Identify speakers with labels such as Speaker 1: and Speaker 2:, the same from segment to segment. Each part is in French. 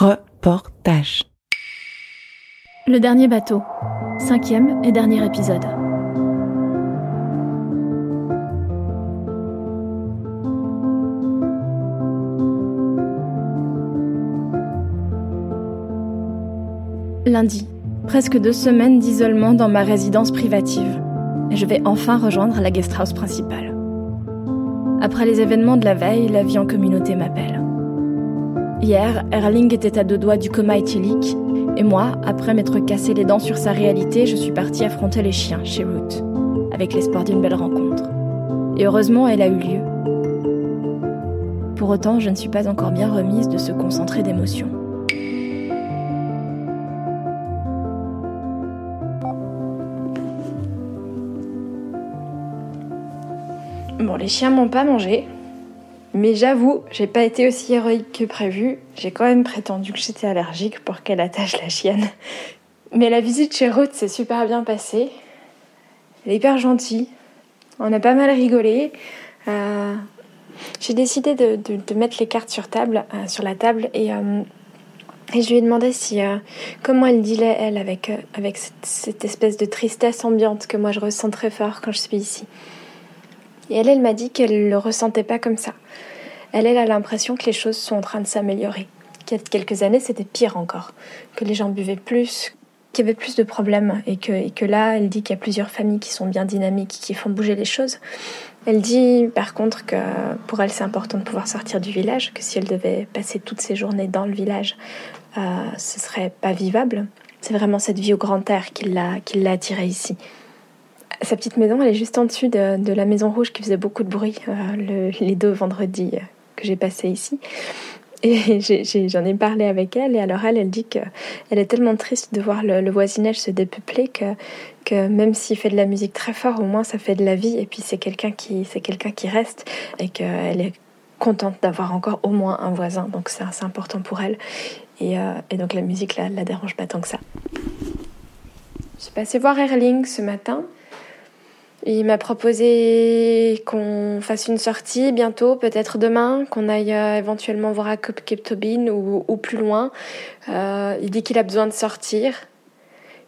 Speaker 1: Reportage.
Speaker 2: Le dernier bateau. Cinquième et dernier épisode. Lundi. Presque deux semaines d'isolement dans ma résidence privative. Je vais enfin rejoindre la guest house principale. Après les événements de la veille, la vie en communauté m'appelle. Hier, Erling était à deux doigts du coma éthylique, et moi, après m'être cassé les dents sur sa réalité, je suis partie affronter les chiens chez Ruth, avec l'espoir d'une belle rencontre. Et heureusement, elle a eu lieu. Pour autant, je ne suis pas encore bien remise de ce concentré d'émotions. Bon, les chiens m'ont pas mangé, mais j'avoue, j'ai pas été aussi héroïque que prévu. J'ai quand même prétendu que j'étais allergique pour qu'elle attache la chienne. Mais la visite chez Ruth s'est super bien passée. Elle est hyper gentille. On a pas mal rigolé. Euh, j'ai décidé de, mettre les cartes sur, euh, la table et, euh, et, je lui ai demandé si, comment elle dealait, elle, avec, cette, espèce de tristesse ambiante que moi je ressens très fort quand je suis ici. Et elle, elle m'a dit qu'elle ne le ressentait pas comme ça. Elle, elle a l'impression que les choses sont en train de s'améliorer. Qu'il y a quelques années, c'était pire encore. Que les gens buvaient plus, qu'il y avait plus de problèmes. Et que, et que là, elle dit qu'il y a plusieurs familles qui sont bien dynamiques, qui font bouger les choses. Elle dit par contre que pour elle, c'est important de pouvoir sortir du village, que si elle devait passer toutes ses journées dans le village, euh, ce serait pas vivable. C'est vraiment cette vie au grand air qui l'a, qui l'a attirée ici. Sa petite maison, elle est juste en dessus de, la maison rouge qui faisait beaucoup de bruit euh, les deux vendredis que j'ai passé ici. Et j'en ai, parlé avec elle, et alors elle, elle dit qu'elle est tellement triste de voir le, voisinage se dépeupler que, même s'il fait de la musique très fort, au moins ça fait de la vie, et puis c'est quelqu'un qui, reste, et qu'elle est contente d'avoir encore au moins un voisin, donc c'est important pour elle. Et, euh, et, donc la musique là, la dérange pas tant que ça. Je suis passée voir Erling ce matin. Il m'a proposé qu'on fasse une sortie bientôt, peut-être demain, qu'on aille euh, éventuellement voir à Cape Tobin ou, plus loin. Euh, il dit qu'il a besoin de sortir.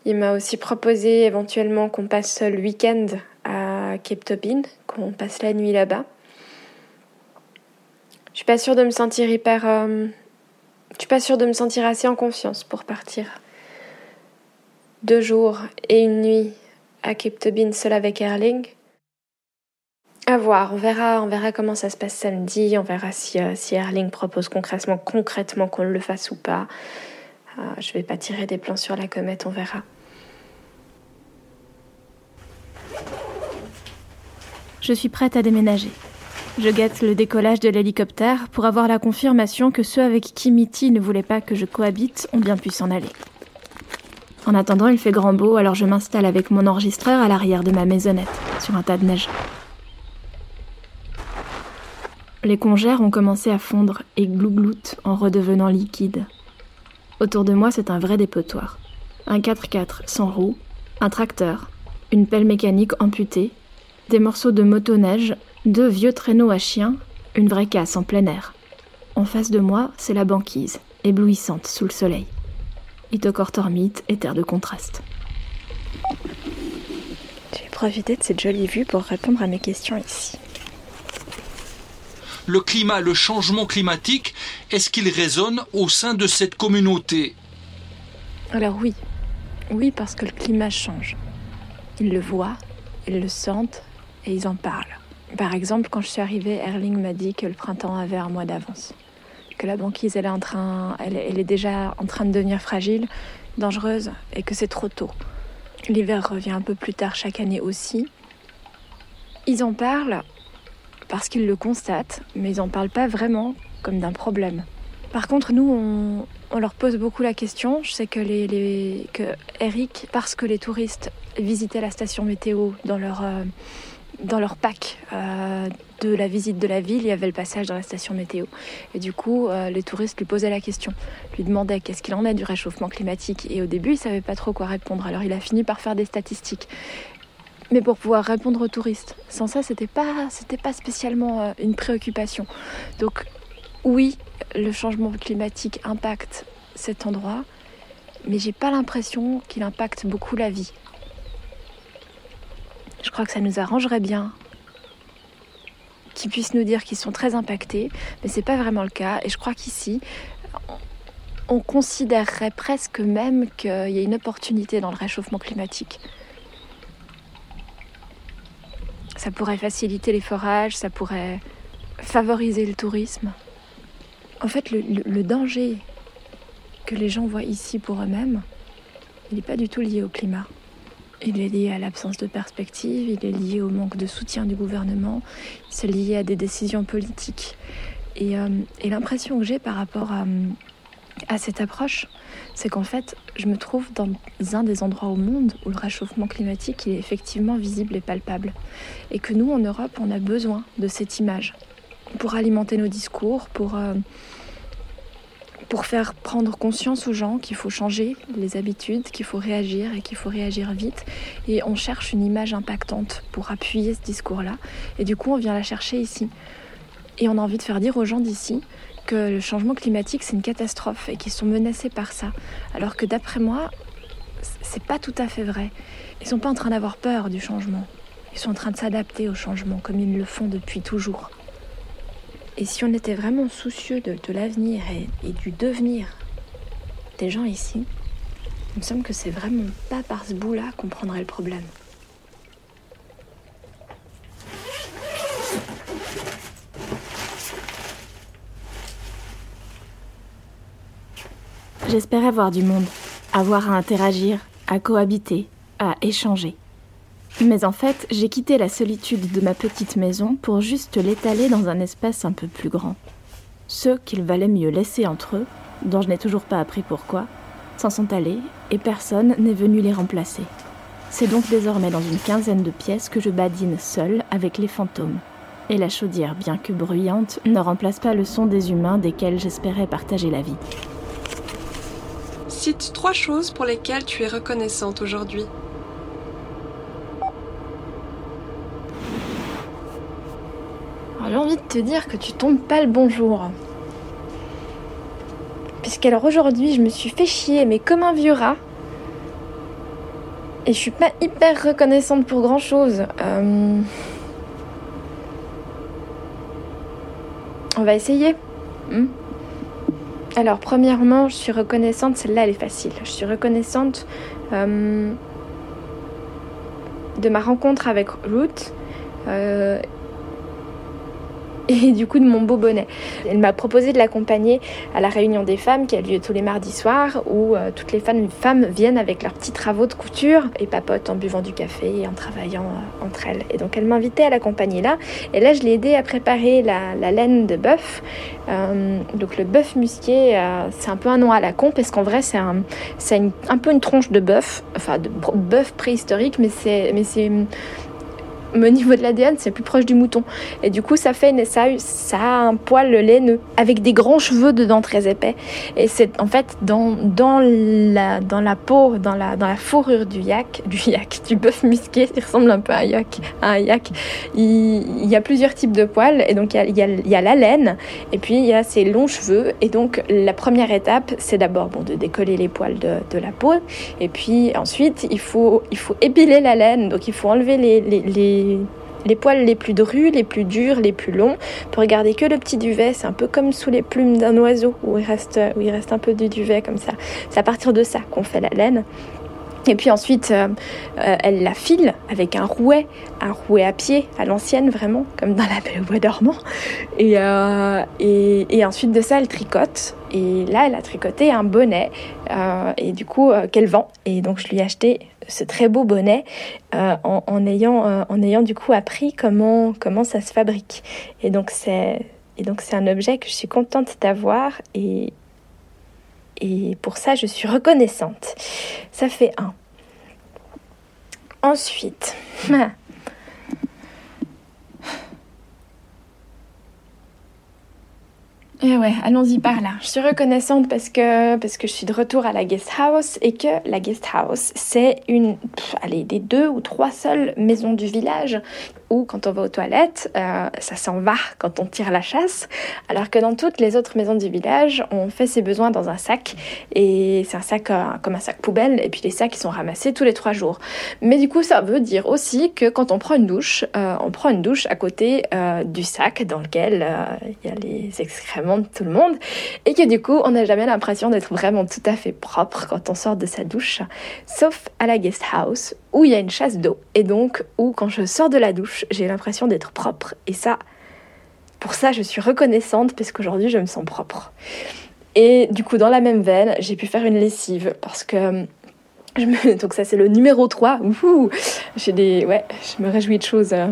Speaker 2: Il m'a aussi proposé éventuellement qu'on passe le week-end à Cape Tobin, qu'on passe la nuit là-bas. Je suis pas sûre de me sentir hyper. Euh, je suis pas sûre de me sentir assez en confiance pour partir. Deux jours et une nuit à Cape Tobin seul avec Erling. À voir, on verra, on verra comment ça se passe samedi, on verra si, euh, si Erling propose concrètement, concrètement qu'on le fasse ou pas. Euh, je vais pas tirer des plans sur la comète, on verra. Je suis prête à déménager. Je guette le décollage de l'hélicoptère pour avoir la confirmation que ceux avec qui Mitty ne voulaient pas que je cohabite ont bien pu s'en aller. En attendant, il fait grand beau, alors je m'installe avec mon enregistreur à l'arrière de ma maisonnette, sur un tas de neige. Les congères ont commencé à fondre et glougloutent en redevenant liquides. Autour de moi, c'est un vrai dépotoir. Un 4x4 sans roues, un tracteur, une pelle mécanique amputée, des morceaux de motoneige, deux vieux traîneaux à chiens, une vraie casse en plein air. En face de moi, c'est la banquise, éblouissante sous le soleil itocortormite et terre de contraste. J'ai profité de cette jolie vue pour répondre à mes questions ici.
Speaker 3: Le climat, le changement climatique, est-ce qu'il résonne au sein de cette communauté?
Speaker 2: Alors oui, oui parce que le climat change. Ils le voient, ils le sentent et ils en parlent. Par exemple, quand je suis arrivée, Erling m'a dit que le printemps avait un mois d'avance que la banquise elle est, en train, elle, est déjà en train de devenir fragile, dangereuse et que c'est trop tôt. L'hiver revient un peu plus tard chaque année aussi. Ils en parlent parce qu'ils le constatent, mais ils n'en parlent pas vraiment comme d'un problème. Par contre, nous, on, leur pose beaucoup la question. Je sais que, les, que Eric, parce que les touristes visitaient la station météo dans leur, euh, dans leur pack euh, de la visite de la ville, il y avait le passage dans la station météo. Et du coup, euh, les touristes lui posaient la question, lui demandaient qu'est-ce qu'il en est du réchauffement climatique. Et au début, il savait pas trop quoi répondre. Alors il a fini par faire des statistiques. Mais pour pouvoir répondre aux touristes. Sans ça, c'était pas, pas spécialement euh, une préoccupation. Donc oui, le changement climatique impacte cet endroit, mais j'ai pas l'impression qu'il impacte beaucoup la vie. Je crois que ça nous arrangerait bien qu'ils puissent nous dire qu'ils sont très impactés, mais c'est pas vraiment le cas. Et je crois qu'ici, on considérerait presque même qu'il y a une opportunité dans le réchauffement climatique. Ça pourrait faciliter les forages, ça pourrait favoriser le tourisme. En fait, le, danger que les gens voient ici pour eux-mêmes, il n'est pas du tout lié au climat. Il est lié à l'absence de perspective, il est lié au manque de soutien du gouvernement, c'est lié à des décisions politiques. Et, euh, l'impression que j'ai par rapport à, cette approche, c'est qu'en fait, je me trouve dans un des endroits au monde où le réchauffement climatique est effectivement visible et palpable. Et que nous, en Europe, on a besoin de cette image pour alimenter nos discours, pour, euh, pour faire prendre conscience aux gens qu'il faut changer les habitudes, qu'il faut réagir et qu'il faut réagir vite. Et on cherche une image impactante pour appuyer ce discours-là. Et du coup, on vient la chercher ici. Et on a envie de faire dire aux gens d'ici que le changement climatique, c'est une catastrophe et qu'ils sont menacés par ça. Alors que d'après moi, c'est pas tout à fait vrai. Ils sont pas en train d'avoir peur du changement. Ils sont en train de s'adapter au changement comme ils le font depuis toujours. Et si on était vraiment soucieux de, l'avenir et, du devenir des gens ici, il me semble que c'est vraiment pas par ce bout-là qu'on prendrait le problème.
Speaker 1: J'espérais voir du monde, avoir à interagir, à cohabiter, à échanger. Mais en fait, j'ai quitté la solitude de ma petite maison pour juste l'étaler dans un espace un peu plus grand. Ceux qu'il valait mieux laisser entre eux, dont je n'ai toujours pas appris pourquoi, s'en sont allés et personne n'est venu les remplacer. C'est donc désormais dans une quinzaine de pièces que je badine seule avec les fantômes. Et la chaudière, bien que bruyante, ne remplace pas le son des humains desquels j'espérais partager la vie.
Speaker 4: Cite trois choses pour lesquelles tu es reconnaissante aujourd'hui.
Speaker 2: J'ai envie de te dire que tu tombes pas le bonjour. Puisqu'alors aujourd'hui, je me suis fait chier, mais comme un vieux rat. Et je suis pas hyper reconnaissante pour grand chose. Euh, on va essayer. Hmm. Alors, premièrement, je suis reconnaissante, celle-là elle est facile. Je suis reconnaissante euh, de ma rencontre avec Ruth. Euh, et du coup de mon beau bonnet. Elle m'a proposé de l'accompagner à la réunion des femmes qui a lieu tous les mardis soirs où euh, toutes les femmes, viennent avec leurs petits travaux de couture et papotent en buvant du café et en travaillant euh, entre elles. Et donc elle m'invitait à l'accompagner là. Et là je l'ai aidé à préparer la, laine de bœuf. Euh, donc le bœuf musqué, c'est un peu un nom à la con parce qu'en vrai c'est un, un peu une tronche de bœuf, enfin de bœuf préhistorique, mais c'est au niveau de l'ADN, c'est plus proche du mouton. Et du coup, ça fait ça, ça a un poil laineux avec des grands cheveux dedans très épais. Et c'est en fait dans, dans, la, dans la peau, dans la, dans la fourrure du yak, du yak, du bœuf musqué, qui ressemble un peu à un yak, à un yak. Il, y a plusieurs types de poils. Et donc, il y, a, il, y a, il la laine, et puis il y a ces longs cheveux. Et donc, la première étape, c'est d'abord bon, de décoller les poils de, de, la peau. Et puis ensuite, il faut, il faut épiler la laine. Donc, il faut enlever les les, poils les plus drus, les plus durs, les plus longs, pour garder que le petit duvet. C'est un peu comme sous les plumes d'un oiseau, où il, reste, où il reste un peu du duvet comme ça. C'est à partir de ça qu'on fait la laine. Et puis ensuite, euh, euh, elle la file avec un rouet, un rouet à pied, à l'ancienne vraiment, comme dans la Belle Bois dormant. Et, euh, et, et, ensuite de ça, elle tricote. Et là, elle a tricoté un bonnet, et du coup, qu'elle vend. Et donc, je lui ai acheté ce très beau bonnet en, en, ayant, en ayant du coup appris comment, comment ça se fabrique. Et donc c'est un objet que je suis contente d'avoir et, et pour ça, je suis reconnaissante. Ça fait un. Ensuite, Et ouais, allons-y par là. Je suis reconnaissante parce que, parce que je suis de retour à la guest house et que la guest house, c'est une, allez, des deux ou trois seules maisons du village où quand on va aux toilettes, euh, ça s'en va quand on tire la chasse, alors que dans toutes les autres maisons du village, on fait ses besoins dans un sac, et c'est un sac euh, comme un sac poubelle, et puis les sacs ils sont ramassés tous les trois jours. Mais du coup, ça veut dire aussi que quand on prend une douche, euh, on prend une douche à côté du sac dans lequel il y a les excréments de tout le monde, et que du coup, on n'a jamais l'impression d'être vraiment tout à fait propre quand on sort de sa douche, sauf à la guest house où il y a une chasse d'eau, et donc où quand je sors de la douche, j'ai l'impression d'être propre. Et ça, pour ça, je suis reconnaissante parce qu'aujourd'hui, je me sens propre. Et du coup, dans la même veine, j'ai pu faire une lessive parce que. Je me... Donc, ça, c'est le numéro 3. J'ai des. Ouais, je me réjouis de choses euh,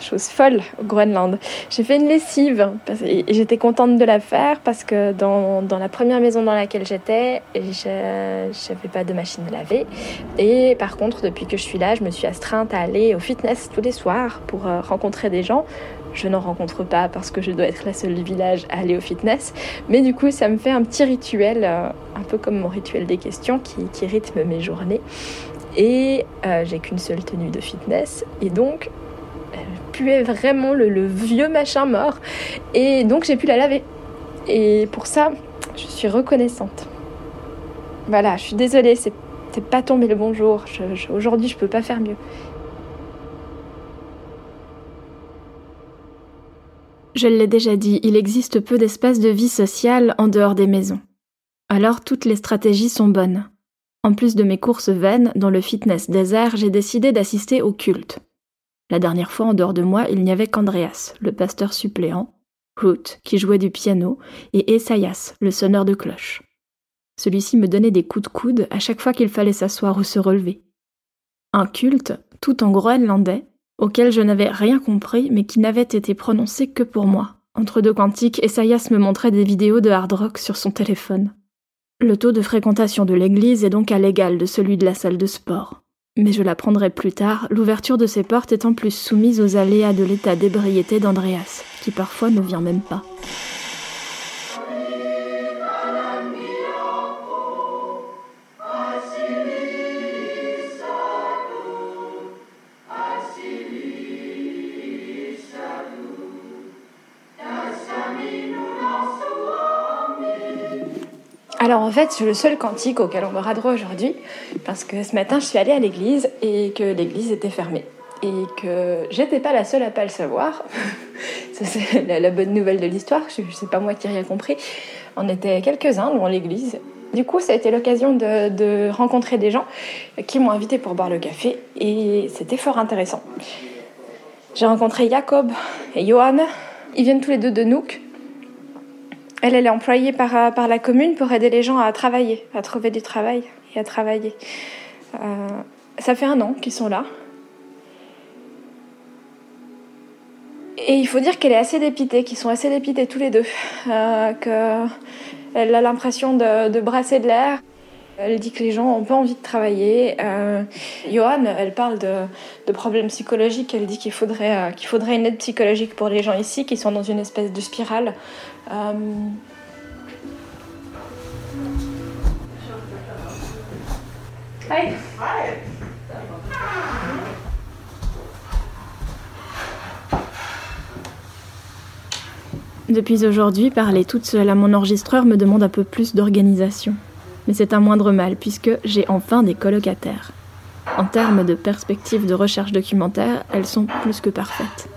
Speaker 2: chose folle au Groenland. J'ai fait une lessive et j'étais contente de la faire parce que dans, dans la première maison dans laquelle j'étais, je n'avais pas de machine à laver. Et par contre, depuis que je suis là, je me suis astreinte à aller au fitness tous les soirs pour euh, rencontrer des gens. Je n'en rencontre pas parce que je dois être la seule du village à aller au fitness. Mais du coup, ça me fait un petit rituel, euh, un peu comme mon rituel des questions qui, qui rythme mes journées. Et euh, j'ai qu'une seule tenue de fitness. Et donc, puait vraiment le, vieux machin mort. Et donc j'ai pu la laver. Et pour ça, je suis reconnaissante. Voilà, je suis désolée, c'est pas tombé le bon jour. Aujourd'hui, je peux pas faire mieux.
Speaker 1: Je l'ai déjà dit, il existe peu d'espace de vie sociale en dehors des maisons. Alors toutes les stratégies sont bonnes. En plus de mes courses vaines dans le fitness désert, j'ai décidé d'assister au culte. La dernière fois, en dehors de moi, il n'y avait qu'Andreas, le pasteur suppléant, Ruth, qui jouait du piano, et Esaias, le sonneur de cloche. Celui-ci me donnait des coups de coude à chaque fois qu'il fallait s'asseoir ou se relever. Un culte, tout en groenlandais, auquel je n'avais rien compris, mais qui n'avait été prononcé que pour moi. Entre deux cantiques, Esaias me montrait des vidéos de hard rock sur son téléphone. Le taux de fréquentation de l'église est donc à l'égal de celui de la salle de sport. Mais je l'apprendrai plus tard, l'ouverture de ces portes étant plus soumise aux aléas de l'état d'ébriété d'Andreas, qui parfois ne vient même pas.
Speaker 2: Alors en fait, c'est le seul cantique auquel on me droit aujourd'hui, parce que ce matin, je suis allée à l'église et que l'église était fermée. Et que j'étais pas la seule à pas le savoir. c'est la, bonne nouvelle de l'histoire, je, sais pas moi qui ai rien compris. On était quelques-uns dans l'église. Du coup, ça a été l'occasion de, de rencontrer des gens qui m'ont invité pour boire le café et c'était fort intéressant. J'ai rencontré Jacob et Johan. Ils viennent tous les deux de Nook, elle, elle est employée par, euh, par la commune pour aider les gens à travailler, à trouver du travail et à travailler. Euh, ça fait un an qu'ils sont là. Et il faut dire qu'elle est assez dépitée, qu'ils sont assez dépités tous les deux. Euh, qu'elle a l'impression de, brasser de l'air. Elle dit que les gens n'ont pas envie de travailler. Johan, elle parle de, problèmes psychologiques. Elle dit qu'il faudrait une aide psychologique pour les gens ici qui sont dans une espèce de spirale. Euh...
Speaker 1: Depuis aujourd'hui, parler toute seule à mon enregistreur me demande un peu plus d'organisation mais c'est un moindre mal puisque j'ai enfin des colocataires. En termes de perspective de recherche documentaire, elles sont plus que parfaites.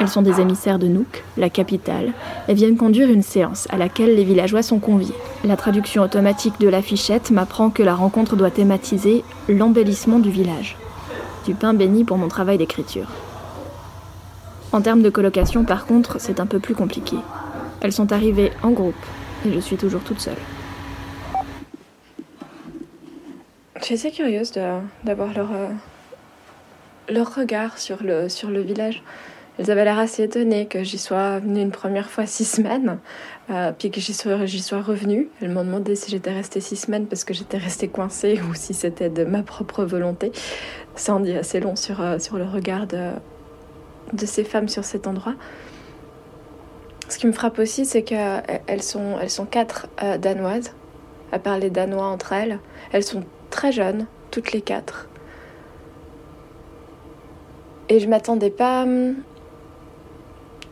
Speaker 1: Elles sont des émissaires de Nook, la capitale, et viennent conduire une séance à laquelle les villageois sont conviés. La traduction automatique de l'affichette m'apprend que la rencontre doit thématiser l'embellissement du village. Du pain béni pour mon travail d'écriture. En termes de colocation, par contre, c'est un peu plus compliqué. Elles sont arrivées en groupe, et je suis toujours toute seule.
Speaker 2: Je suis assez curieuse d'avoir leur, euh, leur regard sur le village. Elles avaient l'air assez étonnées que j'y sois venue une première fois six semaines, euh, puis que j'y sois, revenue. Elles m'ont demandé si j'étais restée six semaines parce que j'étais restée coincée ou si c'était de ma propre volonté. Ça en dit assez long sur, euh, sur le regard de, de ces femmes sur cet endroit. Ce qui me frappe aussi, c'est qu'elles sont, elles sont quatre danoises, à parler danois entre elles. Elles sont très jeunes, toutes les quatre. Et je m'attendais pas.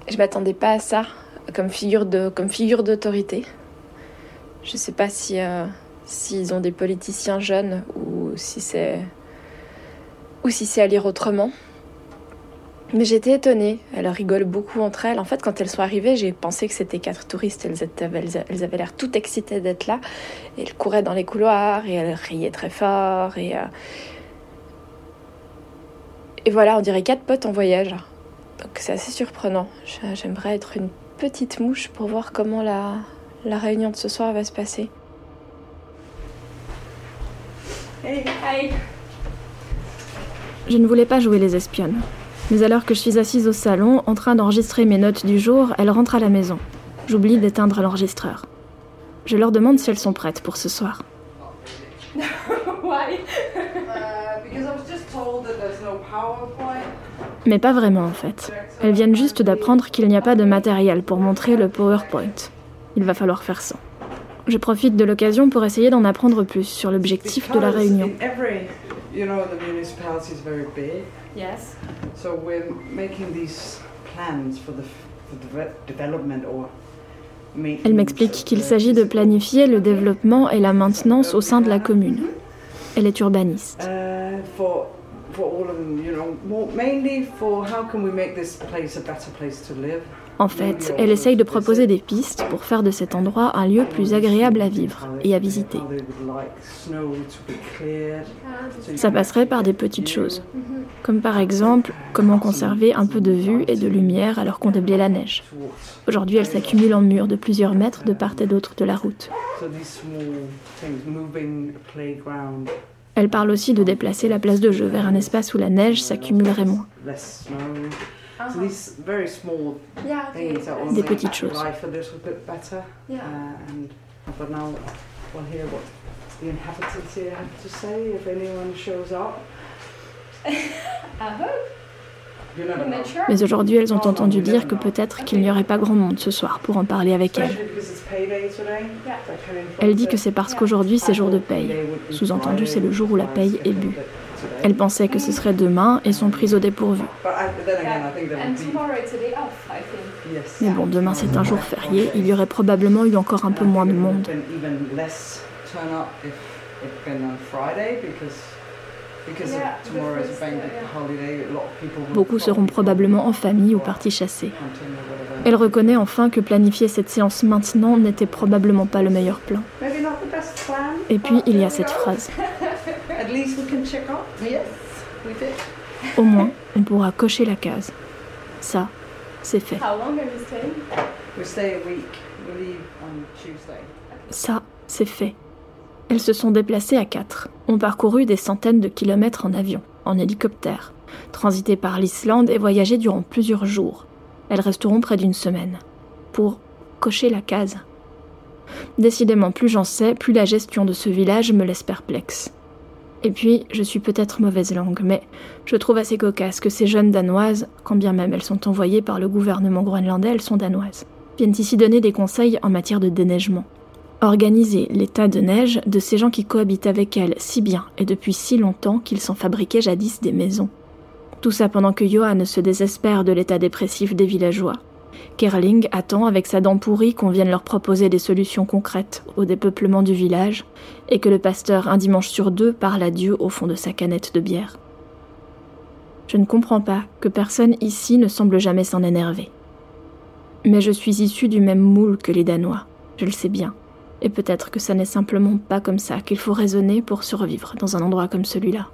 Speaker 2: Je m'attendais pas à ça comme figure de comme figure d'autorité. Je sais pas si euh, s'ils ont des politiciens jeunes ou si c'est ou si c'est à lire autrement. Mais j'étais étonnée. Elles rigolent beaucoup entre elles. En fait, quand elles sont arrivées, j'ai pensé que c'était quatre touristes. Elles, elles avaient l'air toutes excitées d'être là. Elles couraient dans les couloirs et elles riaient très fort. Et, euh, et voilà, on dirait quatre potes en voyage. Donc c'est assez surprenant. J'aimerais être une petite mouche pour voir comment la, la réunion de ce soir va se passer.
Speaker 1: Hey. Hi. Je ne voulais pas jouer les espionnes. Mais alors que je suis assise au salon, en train d'enregistrer mes notes du jour, elles rentrent à la maison. J'oublie d'éteindre l'enregistreur. Je leur demande si elles sont prêtes pour ce soir. Mais pas vraiment en fait. Elles viennent juste d'apprendre qu'il n'y a pas de matériel pour montrer le PowerPoint. Il va falloir faire ça. Je profite de l'occasion pour essayer d'en apprendre plus sur l'objectif de la réunion. Elle m'explique qu'il s'agit de planifier le développement et la maintenance au sein de la commune. Elle est urbaniste. En fait, elle essaye de proposer des pistes pour faire de cet endroit un lieu plus agréable à vivre et à visiter. Ça passerait par des petites choses, comme par exemple comment conserver un peu de vue et de lumière alors qu'on déblaye la neige. Aujourd'hui, elle s'accumule en murs de plusieurs mètres de part et d'autre de la route. Elle parle aussi de déplacer la place de jeu vers un espace où la neige s'accumulerait moins. Des petites choses. Mais aujourd'hui, elles ont entendu dire que peut-être qu'il n'y aurait pas grand monde ce soir pour en parler avec elle. Elle dit que c'est parce qu'aujourd'hui c'est jour de paye. Sous-entendu, c'est le jour où la paye est bue. Elle pensait que ce serait demain et sont prises au dépourvu. Mais bon, demain c'est un jour férié, il y aurait probablement eu encore un peu moins de monde. Beaucoup seront probablement en famille ou partis chasser. Elle reconnaît enfin que planifier cette séance maintenant n'était probablement pas le meilleur plan. Et puis il y a cette phrase. Au moins, on pourra cocher la case. Ça, c'est fait. Ça, c'est fait. Elles se sont déplacées à quatre, ont parcouru des centaines de kilomètres en avion, en hélicoptère, transité par l'Islande et voyagé durant plusieurs jours. Elles resteront près d'une semaine. Pour cocher la case. Décidément, plus j'en sais, plus la gestion de ce village me laisse perplexe. Et puis, je suis peut-être mauvaise langue, mais je trouve assez cocasse que ces jeunes Danoises, quand bien même elles sont envoyées par le gouvernement groenlandais, elles sont danoises, viennent ici donner des conseils en matière de déneigement organiser l'état de neige de ces gens qui cohabitent avec elle si bien et depuis si longtemps qu'ils s'en fabriquaient jadis des maisons. Tout ça pendant que Johan se désespère de l'état dépressif des villageois. Kerling attend avec sa dent pourrie qu'on vienne leur proposer des solutions concrètes au dépeuplement du village et que le pasteur un dimanche sur deux parle à Dieu au fond de sa canette de bière. Je ne comprends pas que personne ici ne semble jamais s'en énerver. Mais je suis issue du même moule que les Danois, je le sais bien. Et peut-être que ça n'est simplement pas comme ça qu'il faut raisonner pour survivre dans un endroit comme celui-là.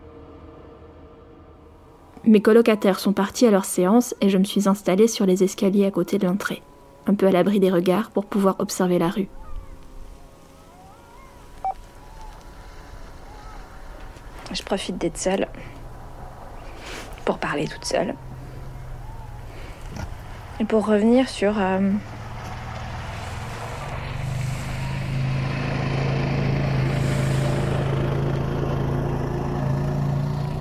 Speaker 1: Mes colocataires sont partis à leur séance et je me suis installée sur les escaliers à côté de l'entrée, un peu à l'abri des regards pour pouvoir observer la rue.
Speaker 2: Je profite d'être seule pour parler toute seule. Et pour revenir sur euh,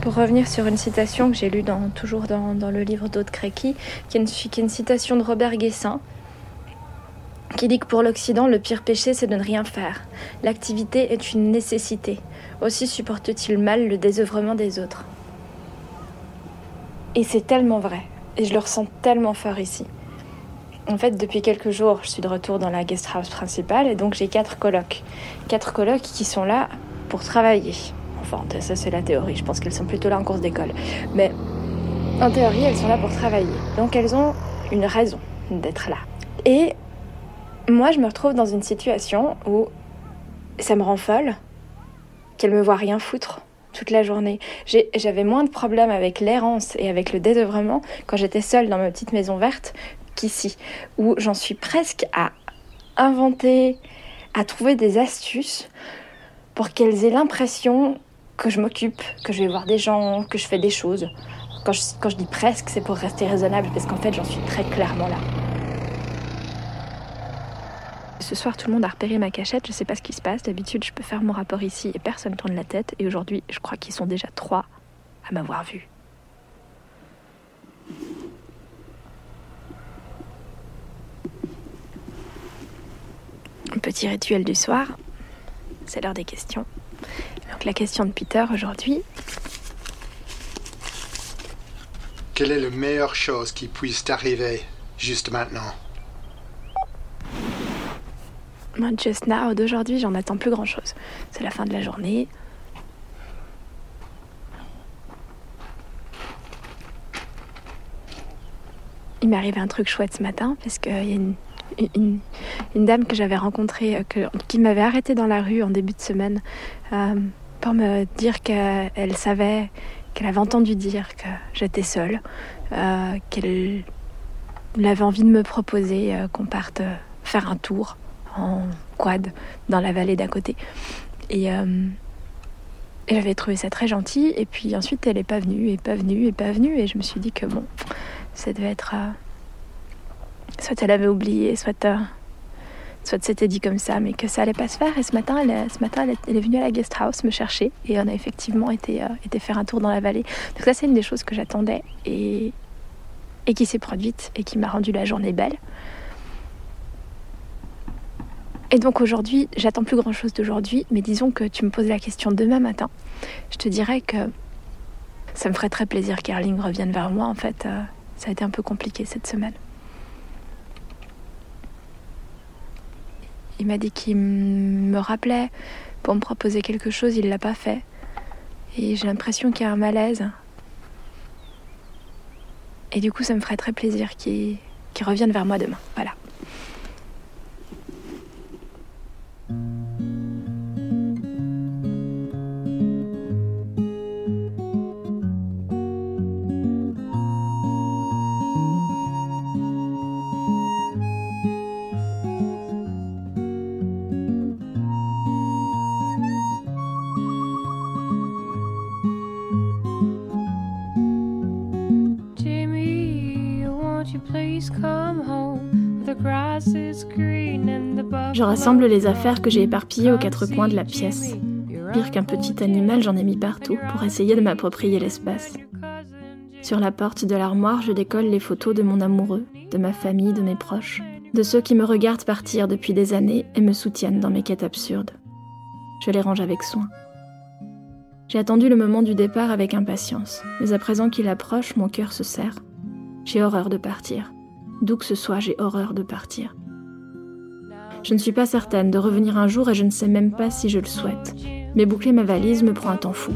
Speaker 2: pour revenir sur une citation que j'ai lue dans, toujours dans, le livre d'Aude Créqui, qui est, une, citation de Robert Guessin, qui dit que pour l'Occident, le pire péché, c'est de ne rien faire. L'activité est une nécessité. Aussi supporte-t-il mal le désœuvrement des autres. Et c'est tellement vrai. Et je le ressens tellement fort ici. En fait, depuis quelques jours, je suis de retour dans la guest house principale et donc j'ai quatre colocs. Quatre colocs qui sont là pour travailler. Ça c'est la théorie, je pense qu'elles sont plutôt là en course d'école. Mais en théorie, elles sont là pour travailler. Donc elles ont une raison d'être là. Et moi, je me retrouve dans une situation où ça me rend folle qu'elles me voient rien foutre toute la journée. J'avais moins de problèmes avec l'errance et avec le désœuvrement quand j'étais seule dans ma petite maison verte qu'ici, où j'en suis presque à inventer, à trouver des astuces pour qu'elles aient l'impression que je m'occupe, que je vais voir des gens, que je fais des choses. Quand je, dis presque, c'est pour rester raisonnable, parce qu'en fait, j'en suis très clairement là. Ce soir, tout le monde a repéré ma cachette, je sais pas ce qui se passe. D'habitude, je peux faire mon rapport ici et personne tourne la tête. Et aujourd'hui, je crois qu'ils sont déjà trois à m'avoir vu. Petit rituel du soir, c'est l'heure des questions. Donc la question de Peter aujourd'hui.
Speaker 5: Quelle est la meilleure chose qui puisse t'arriver juste maintenant?
Speaker 2: Moi, just now d'aujourd'hui, j'en attends plus grand chose. C'est la fin de la journée. Il m'est arrivé un truc chouette ce matin parce qu'il y a une, une, dame que j'avais rencontrée euh, qui m'avait arrêtée dans la rue en début de semaine euh, pour me dire qu'elle savait, qu'elle avait entendu dire que j'étais seule, euh, qu'elle avait envie de me proposer qu'on parte faire un tour en quad dans la vallée d'à côté. Et, j'avais trouvé ça très gentil. Et puis ensuite, elle n'est pas venue, et pas venue, et pas venue. Et je me suis dit que bon, ça devait être soit elle avait oublié, soit, euh, soit c'était dit comme ça, mais que ça allait pas se faire. Et ce matin, elle, ce matin, elle est, venue à la guest house me chercher et on a effectivement été, euh, été faire un tour dans la vallée. Donc ça, c'est une des choses que j'attendais et, et qui s'est produite et qui m'a rendu la journée belle. Et donc aujourd'hui, j'attends plus grand chose d'aujourd'hui, mais disons que tu me poses la question demain matin, je te dirais que ça me ferait très plaisir qu'Erling revienne vers moi. En fait, euh, ça a été un peu compliqué cette semaine. Il m'a dit qu'il me rappelait pour me proposer quelque chose, il l'a pas fait. Et j'ai l'impression qu'il y a un malaise. Et du coup, ça me ferait très plaisir qu'il revienne vers moi demain. Voilà.
Speaker 6: Je rassemble les affaires que j'ai éparpillées aux quatre coins de la pièce. Pire qu'un petit animal, j'en ai mis partout pour essayer de m'approprier l'espace. Sur la porte de l'armoire, je décolle les photos de mon amoureux, de ma famille, de mes proches, de ceux qui me regardent partir depuis des années et me soutiennent dans mes quêtes absurdes. Je les range avec soin. J'ai attendu le moment du départ avec impatience, mais à présent qu'il approche, mon cœur se serre. J'ai horreur de partir. D'où que ce soit, j'ai horreur de partir. Je ne suis pas certaine de revenir un jour et je ne sais même pas si je le souhaite. Mais boucler ma valise me prend un temps fou.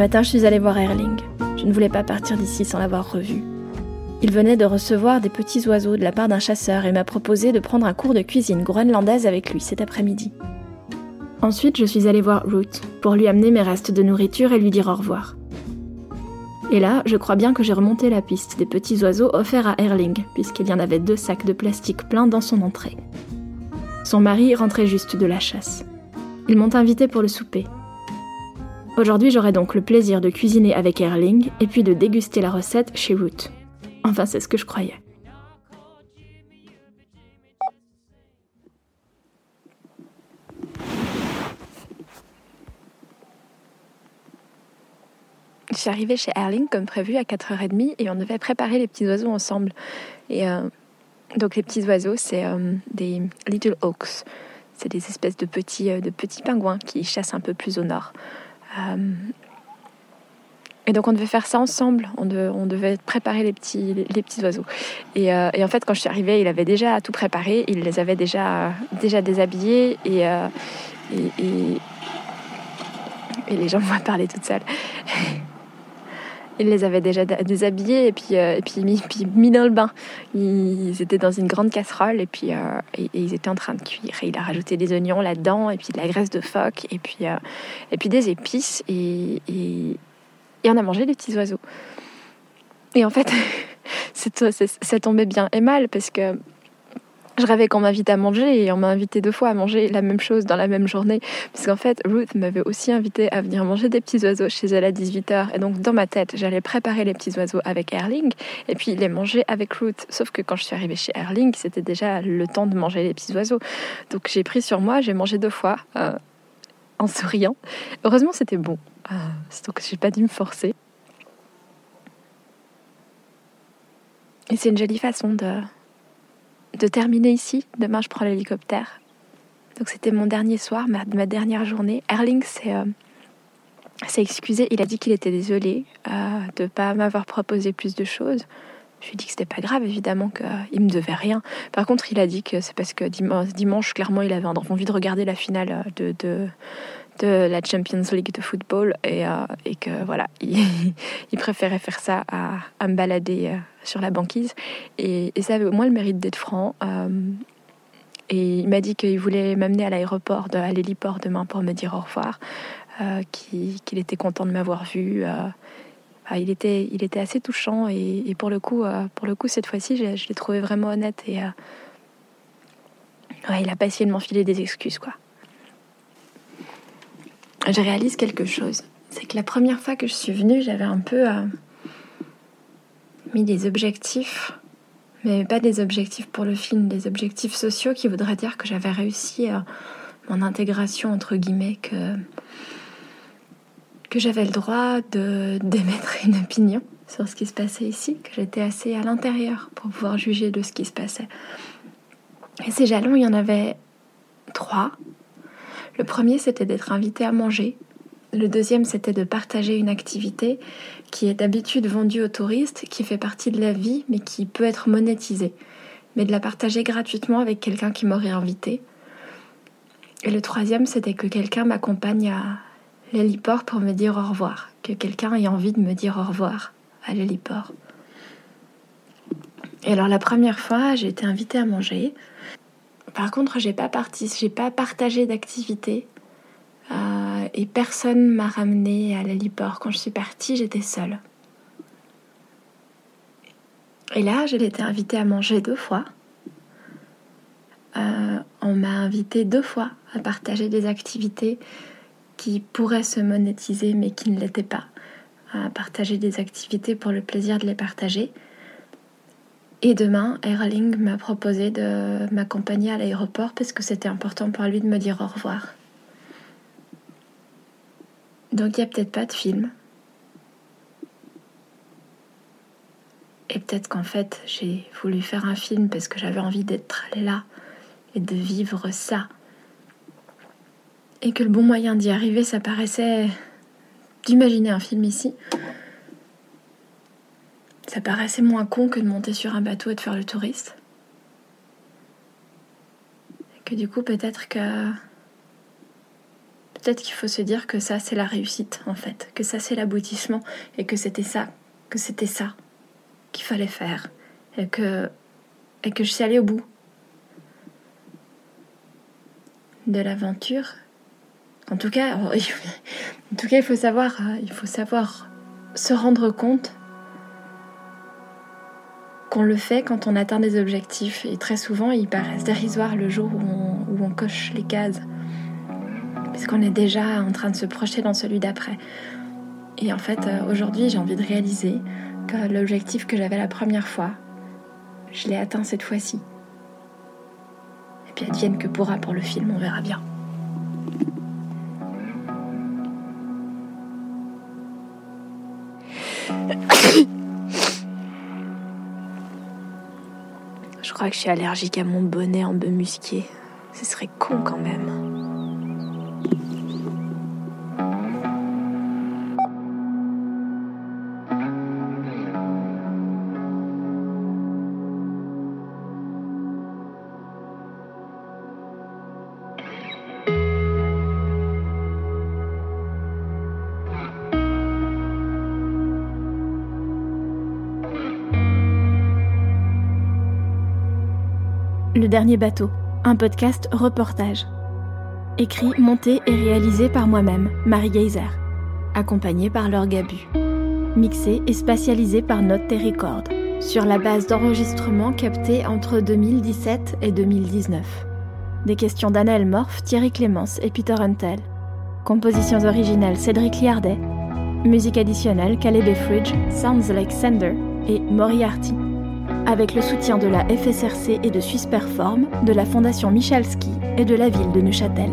Speaker 6: Matin, je suis allée voir Erling. Je ne voulais pas partir d'ici sans l'avoir revu.
Speaker 1: Il venait de recevoir des petits oiseaux de la part d'un chasseur et m'a proposé de prendre un cours de cuisine groenlandaise avec lui cet après-midi. Ensuite, je suis allée voir Ruth pour lui amener mes restes de nourriture et lui dire au revoir. Et là, je crois bien que j'ai remonté la piste des petits oiseaux offerts à Erling, puisqu'il y en avait deux sacs de plastique pleins dans son entrée. Son mari rentrait juste de la chasse. Ils m'ont invité pour le souper. Aujourd'hui, j'aurai donc le plaisir de cuisiner avec Erling et puis de déguster la recette chez Ruth. Enfin, c'est ce que je croyais.
Speaker 2: Je suis arrivée chez Erling comme prévu à 4h30 et on devait préparer les petits oiseaux ensemble. Et euh, donc les petits oiseaux, c'est euh, des little hawks. C'est des espèces de petits, euh, de petits pingouins qui chassent un peu plus au nord. Et donc on devait faire ça ensemble. On, devait préparer les petits, les, petits oiseaux. Et, et, en fait, quand je suis arrivée, il avait déjà tout préparé. Il les avait déjà, déjà déshabillés et, et les gens me voient parler toute seule. Il les avait déjà déshabillés et puis, euh, et puis, mis, dans le bain. Ils étaient dans une grande casserole et puis euh, et, ils étaient en train de cuire. il a rajouté des oignons là-dedans et puis de la graisse de phoque et puis, euh, et puis des épices et, et, on a mangé les petits oiseaux. Et en fait, ça tombait bien et mal parce que je rêvais qu'on m'invite à manger et on m'a invité deux fois à manger la même chose dans la même journée. Puisqu'en fait, Ruth m'avait aussi invité à venir manger des petits oiseaux chez elle à 18h. Et donc, dans ma tête, j'allais préparer les petits oiseaux avec Erling et puis les manger avec Ruth. Sauf que quand je suis arrivée chez Erling, c'était déjà le temps de manger les petits oiseaux. Donc, j'ai pris sur moi, j'ai mangé deux fois euh, en souriant. Heureusement, c'était bon. Euh, donc, j'ai pas dû me forcer. Et c'est une jolie façon de de terminer ici. Demain, je prends l'hélicoptère. Donc, c'était mon dernier soir, ma, ma dernière journée. Erling euh, s'est excusé. Il a dit qu'il était désolé euh, de ne pas m'avoir proposé plus de choses. Je lui ai dit que c'était pas grave, évidemment, qu'il euh, me devait rien. Par contre, il a dit que c'est parce que dimanche, clairement, il avait envie de regarder la finale de, de, de la Champions League de football et, euh, et que voilà, il, préférait faire ça à, me balader euh, sur la banquise. Et, ça avait au moins le mérite d'être franc. Euh, et il m'a dit qu'il voulait m'amener à l'aéroport, à l'héliport demain pour me dire au revoir, qu'il était content de m'avoir vu. il, était, il était assez touchant et, pour, le coup, pour le coup, cette fois-ci, je, l'ai trouvé vraiment honnête et il a pas essayé de m'enfiler des excuses, quoi je réalise quelque chose. C'est que la première fois que je suis venue, j'avais un peu euh, mis des objectifs, mais pas des objectifs pour le film, des objectifs sociaux qui voudraient dire que j'avais réussi euh, mon intégration, entre guillemets, que, que j'avais le droit de d'émettre une opinion sur ce qui se passait ici, que j'étais assez à l'intérieur pour pouvoir juger de ce qui se passait. Et ces jalons, il y en avait trois. Le premier, c'était d'être invité à manger. Le deuxième, c'était de partager une activité qui est d'habitude vendue aux touristes, qui fait partie de la vie, mais qui peut être monétisée. Mais de la partager gratuitement avec quelqu'un qui m'aurait invité. Et le troisième, c'était que quelqu'un m'accompagne à l'héliport pour me dire au revoir. Que quelqu'un ait envie de me dire au revoir à l'héliport. Et alors la première fois, j'ai été invitée à manger. Par contre, j'ai pas pas partagé d'activité euh, et personne m'a ramené à l'héliport. Quand je suis partie, j'étais seule. Et là, j'ai été invitée à manger deux fois. Euh, on m'a invité deux fois à partager des activités qui pourraient se monétiser mais qui ne l'étaient pas. À partager des activités pour le plaisir de les partager. Et demain, Erling m'a proposé de m'accompagner à l'aéroport parce que c'était important pour lui de me dire au revoir. Donc il n'y a peut-être pas de film. Et peut-être qu'en fait, j'ai voulu faire un film parce que j'avais envie d'être là et de vivre ça. Et que le bon moyen d'y arriver, ça paraissait d'imaginer un film ici ça paraissait moins con que de monter sur un bateau et de faire le touriste. que du coup, peut-être que. Peut-être qu'il faut se dire que ça, c'est la réussite, en fait. Que ça, c'est l'aboutissement. Et que c'était ça. Que c'était ça. qu'il fallait faire et que, et que je suis allée au bout de l'aventure. En tout cas, en tout cas, il faut savoir, il faut savoir se rendre compte qu'on le fait quand on atteint des objectifs. Et très souvent, ils paraissent dérisoires le jour où on, coche les cases. Puisqu'on est déjà en train de se projeter dans celui d'après. Et en fait, euh, aujourd'hui, j'ai envie de réaliser que l'objectif que j'avais la première fois, je l'ai atteint cette fois-ci. Et puis advienne que pourra pour le film, on verra bien. Crois que je suis allergique à mon bonnet en bœuf musqué. Ce serait con quand même.
Speaker 1: Dernier bateau, un podcast reportage. Écrit, monté et réalisé par moi-même, Marie Geyser. Accompagné par Laure Gabu. Mixé et spatialisé par Note Record. Sur la base d'enregistrements captés entre 2017 et 2019. Des questions d'Anna Morph, Thierry Clémence et Peter Huntel. Compositions originales Cédric Liardet. Musique additionnelle Caleb Fridge, Sounds Like Sender et Moriarty avec le soutien de la FSRC et de Suisse Perform, de la Fondation Michalski et de la ville de Neuchâtel.